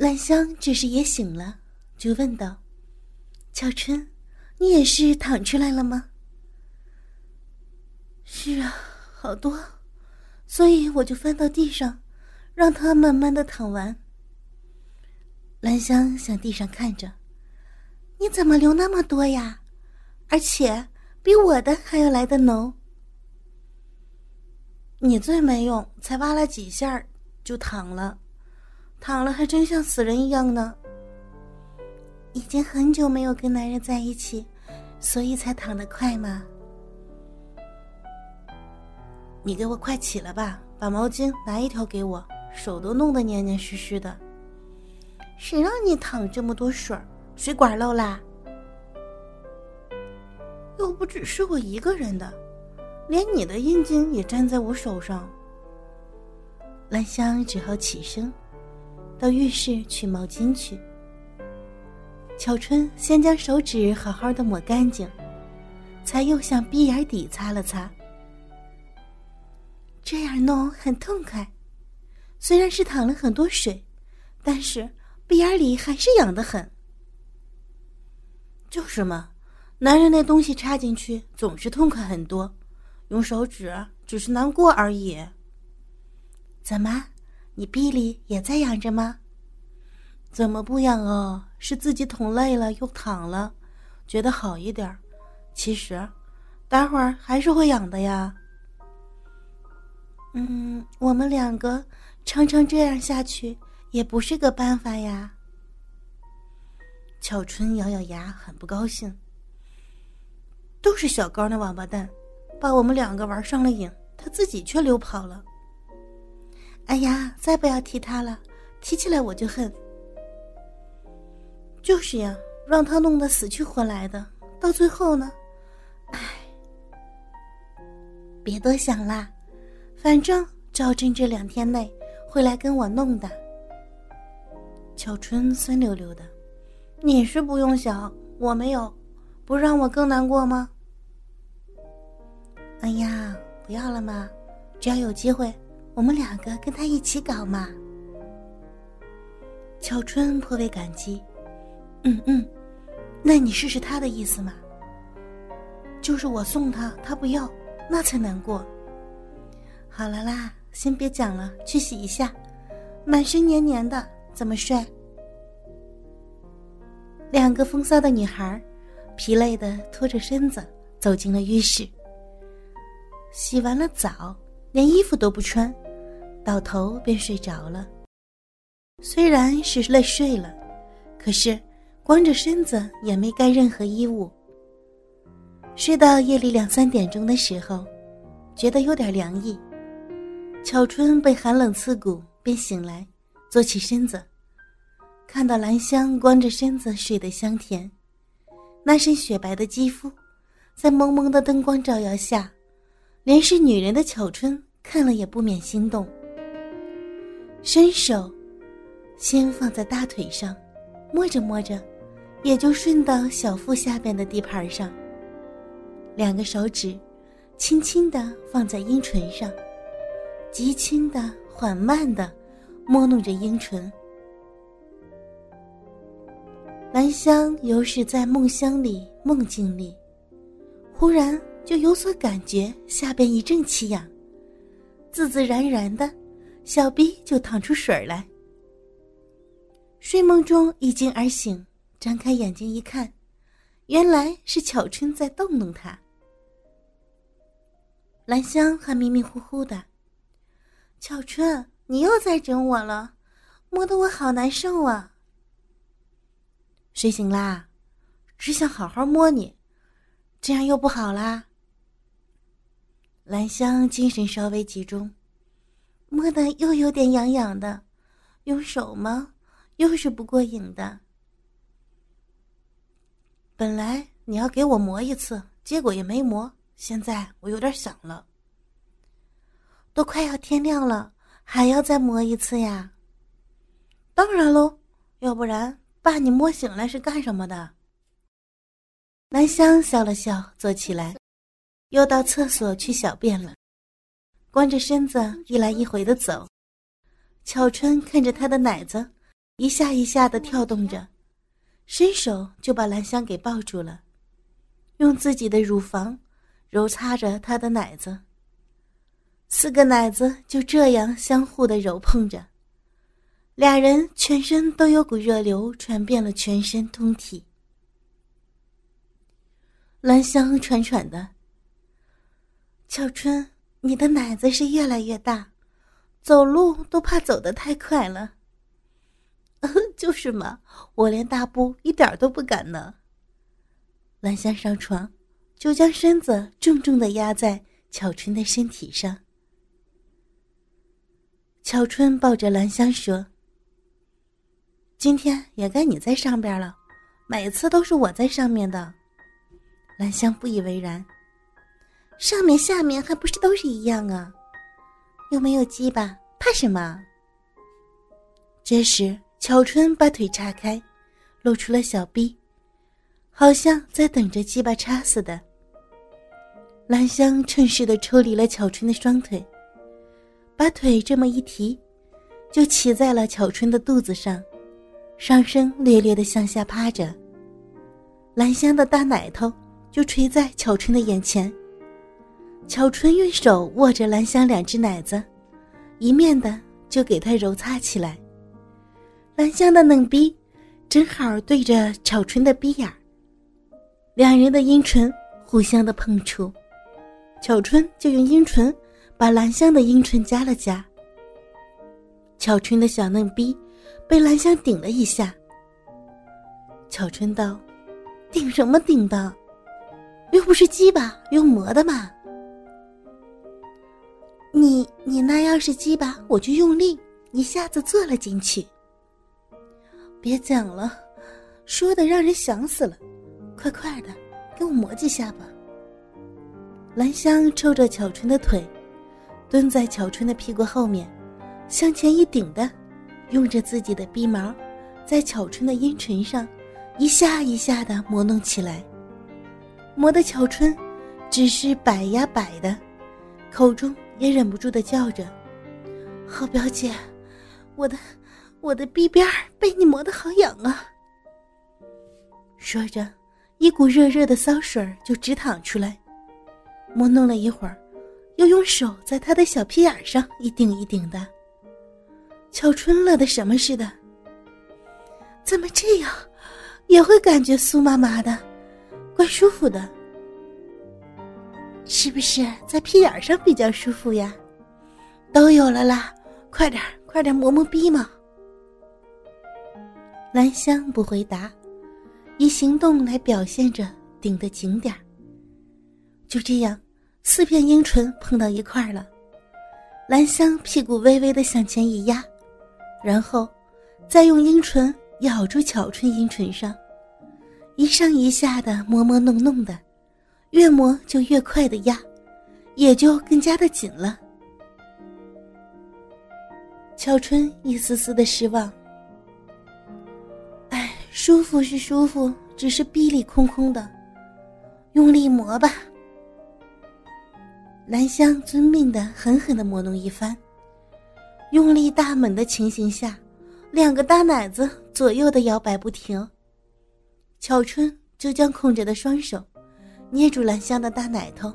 兰香这时也醒了，就问道：“巧春，你也是躺出来了吗？”“是啊，好多，所以我就翻到地上，让他慢慢的躺完。”兰香向地上看着，“你怎么流那么多呀？而且比我的还要来的浓。”“你最没用，才挖了几下就躺了。”躺了还真像死人一样呢。已经很久没有跟男人在一起，所以才躺得快嘛。你给我快起来吧，把毛巾拿一条给我，手都弄得黏黏湿湿的。谁让你淌这么多水儿水管漏啦？又不只是我一个人的，连你的阴茎也粘在我手上。兰香只好起身。到浴室取毛巾去。巧春先将手指好好的抹干净，才又向鼻眼底擦了擦。这样弄很痛快，虽然是淌了很多水，但是鼻眼里还是痒得很。就是嘛，男人那东西插进去总是痛快很多，用手指只是难过而已。怎么？你臂里也在痒着吗？怎么不痒哦？是自己捅累了又躺了，觉得好一点其实，待会儿还是会痒的呀。嗯，我们两个常常这样下去也不是个办法呀。巧春咬咬牙，很不高兴。都是小高那王八蛋，把我们两个玩上了瘾，他自己却溜跑了。哎呀，再不要提他了，提起来我就恨。就是呀，让他弄得死去活来的，到最后呢，哎，别多想啦，反正赵真这两天内会来跟我弄的。巧春酸溜溜的，你是不用想，我没有，不让我更难过吗？哎呀，不要了嘛，只要有机会。我们两个跟他一起搞嘛。巧春颇为感激，嗯嗯，那你试试他的意思嘛。就是我送他，他不要，那才难过。好了啦，先别讲了，去洗一下，满身黏黏的，怎么睡？两个风骚的女孩，疲累的拖着身子走进了浴室，洗完了澡。连衣服都不穿，倒头便睡着了。虽然是累睡了，可是光着身子也没盖任何衣物。睡到夜里两三点钟的时候，觉得有点凉意。巧春被寒冷刺骨，便醒来，坐起身子，看到兰香光着身子睡得香甜，那身雪白的肌肤，在蒙蒙的灯光照耀下。连是女人的巧春看了也不免心动，伸手，先放在大腿上，摸着摸着，也就顺到小腹下边的地盘上。两个手指，轻轻的放在阴唇上，极轻的、缓慢的摸弄着阴唇。兰香犹是在梦乡里、梦境里，忽然。就有所感觉，下边一阵奇痒，自自然然的，小逼就淌出水来。睡梦中一惊而醒，张开眼睛一看，原来是巧春在逗弄他。兰香还迷迷糊糊的，巧春，你又在整我了，摸得我好难受啊。睡醒啦，只想好好摸你，这样又不好啦。兰香精神稍微集中，摸得又有点痒痒的，用手吗？又是不过瘾的。本来你要给我磨一次，结果也没磨。现在我有点想了。都快要天亮了，还要再磨一次呀？当然喽，要不然把你摸醒来是干什么的？兰香笑了笑，坐起来。又到厕所去小便了，光着身子一来一回的走。巧春看着他的奶子，一下一下的跳动着，伸手就把兰香给抱住了，用自己的乳房揉擦着他的奶子。四个奶子就这样相互的揉碰着，俩人全身都有股热流传遍了全身通体。兰香喘喘的：“巧春，你的奶子是越来越大，走路都怕走得太快了。”“就是嘛，我连大步一点都不敢呢。”兰香上床，就将身子重重的压在巧春的身体上。乔春抱着兰香说：“今天也该你在上边了，每次都是我在上面的。”兰香不以为然：“上面下面还不是都是一样啊？又没有鸡巴，怕什么？”这时，巧春把腿岔开，露出了小臂，好像在等着鸡巴插似的。兰香趁势的抽离了巧春的双腿。把腿这么一提，就骑在了巧春的肚子上，上身略略的向下趴着。兰香的大奶头就垂在巧春的眼前。巧春用手握着兰香两只奶子，一面的就给她揉擦起来。兰香的嫩逼正好对着巧春的逼眼，两人的阴唇互相的碰触，巧春就用阴唇。把兰香的阴唇夹了夹。巧春的小嫩逼被兰香顶了一下。巧春道：“顶什么顶的？又不是鸡巴，用磨的嘛。你你那要是鸡巴，我就用力一下子坐了进去。别讲了，说的让人想死了。快快的，给我磨几下吧。”兰香抽着巧春的腿。蹲在巧春的屁股后面，向前一顶的，用着自己的鼻毛，在巧春的阴唇上一下一下的磨弄起来，磨得巧春只是摆呀摆的，口中也忍不住的叫着：“好表姐，我的我的鼻边被你磨得好痒啊！”说着，一股热热的骚水就直淌出来，磨弄了一会儿。又用手在他的小屁眼上一顶一顶的，巧春乐得什么似的。怎么这样，也会感觉酥麻麻的，怪舒服的。是不是在屁眼上比较舒服呀？都有了啦，快点快点磨磨逼嘛。兰香不回答，以行动来表现着顶得紧点儿就这样。四片阴唇碰到一块儿了，兰香屁股微微的向前一压，然后，再用阴唇咬住巧春阴唇上，一上一下的磨磨弄弄的，越磨就越快的压，也就更加的紧了。巧春一丝丝的失望，哎，舒服是舒服，只是逼里空空的，用力磨吧。兰香遵命的狠狠的磨弄一番，用力大猛的情形下，两个大奶子左右的摇摆不停。巧春就将空着的双手捏住兰香的大奶头，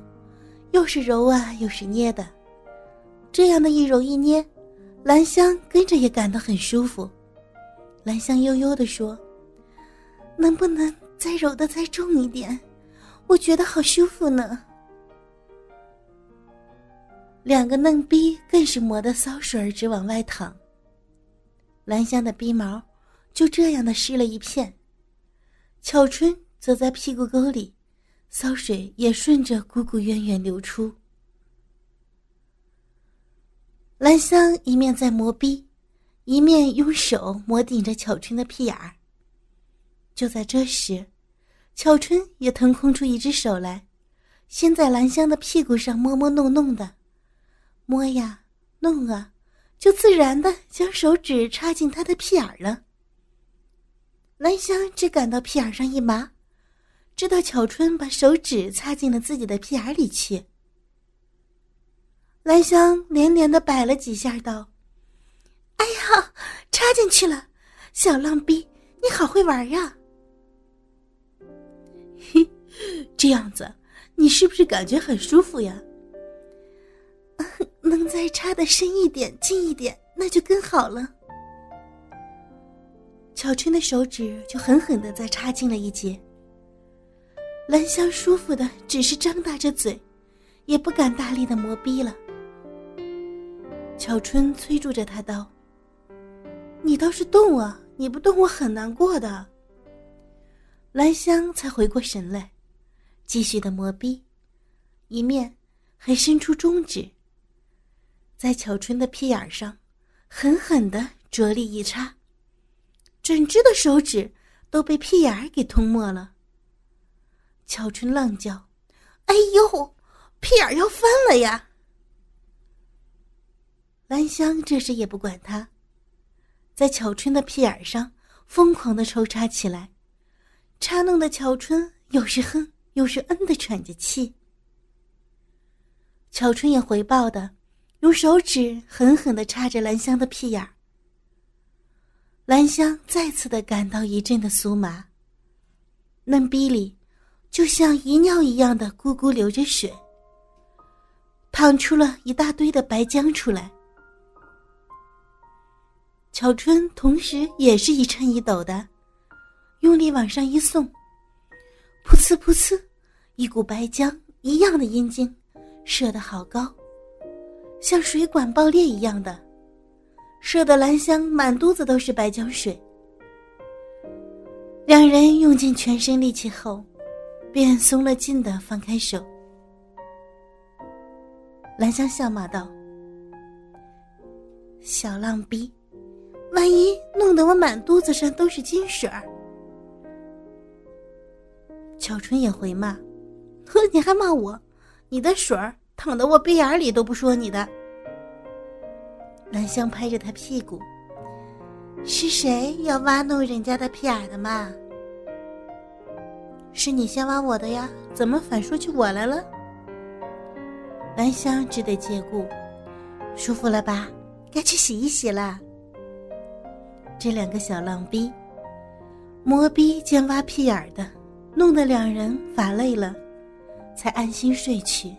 又是揉啊又是捏的，这样的一揉一捏，兰香跟着也感到很舒服。兰香悠悠的说：“能不能再揉的再重一点？我觉得好舒服呢。”两个嫩逼更是磨得骚水直往外淌。兰香的逼毛就这样的湿了一片，巧春则在屁股沟里，骚水也顺着汩汩渊渊流出。兰香一面在磨逼，一面用手磨顶着巧春的屁眼儿。就在这时，巧春也腾空出一只手来，先在兰香的屁股上摸摸弄弄的。摸呀，弄啊，就自然的将手指插进她的屁眼儿了。兰香只感到屁眼上一麻，知道巧春把手指插进了自己的屁眼里去。兰香连连的摆了几下，道：“哎呀，插进去了，小浪逼，你好会玩呀！嘿，这样子，你是不是感觉很舒服呀？能再插的深一点、近一点，那就更好了。巧春的手指就狠狠的再插进了一截。兰香舒服的只是张大着嘴，也不敢大力的磨逼了。巧春催促着他道：“你倒是动啊！你不动我很难过的。”兰香才回过神来，继续的磨逼，一面还伸出中指，在巧春的屁眼上狠狠的着力一插，整只的手指都被屁眼给吞没了。巧春浪叫：“哎呦，屁眼要翻了呀！”兰香这时也不管他，在巧春的屁眼上疯狂的抽插起来，插弄的巧春又是哼又是嗯的喘着气。巧春也回报的，用手指狠狠的插着兰香的屁眼兰香再次的感到一阵的酥麻，嫩逼里就像遗尿一样的咕咕流着水，淌出了一大堆的白浆出来。巧春同时也是一颤一抖的，用力往上一送，噗呲噗呲，一股白浆一样的阴茎射得好高，像水管爆裂一样的，射得兰香满肚子都是白浆水。两人用尽全身力气后，便松了劲的放开手。兰香笑骂道：“小浪逼。”万一弄得我满肚子上都是金水儿，巧春也回骂：“呵，你还骂我？你的水儿淌得我鼻眼里都不说你的。”兰香拍着他屁股：“是谁要挖弄人家的屁眼的嘛？是你先挖我的呀？怎么反说起我来了？”兰香只得借故：“舒服了吧？该去洗一洗了。”这两个小浪逼，磨逼兼挖屁眼的，弄得两人乏累了，才安心睡去。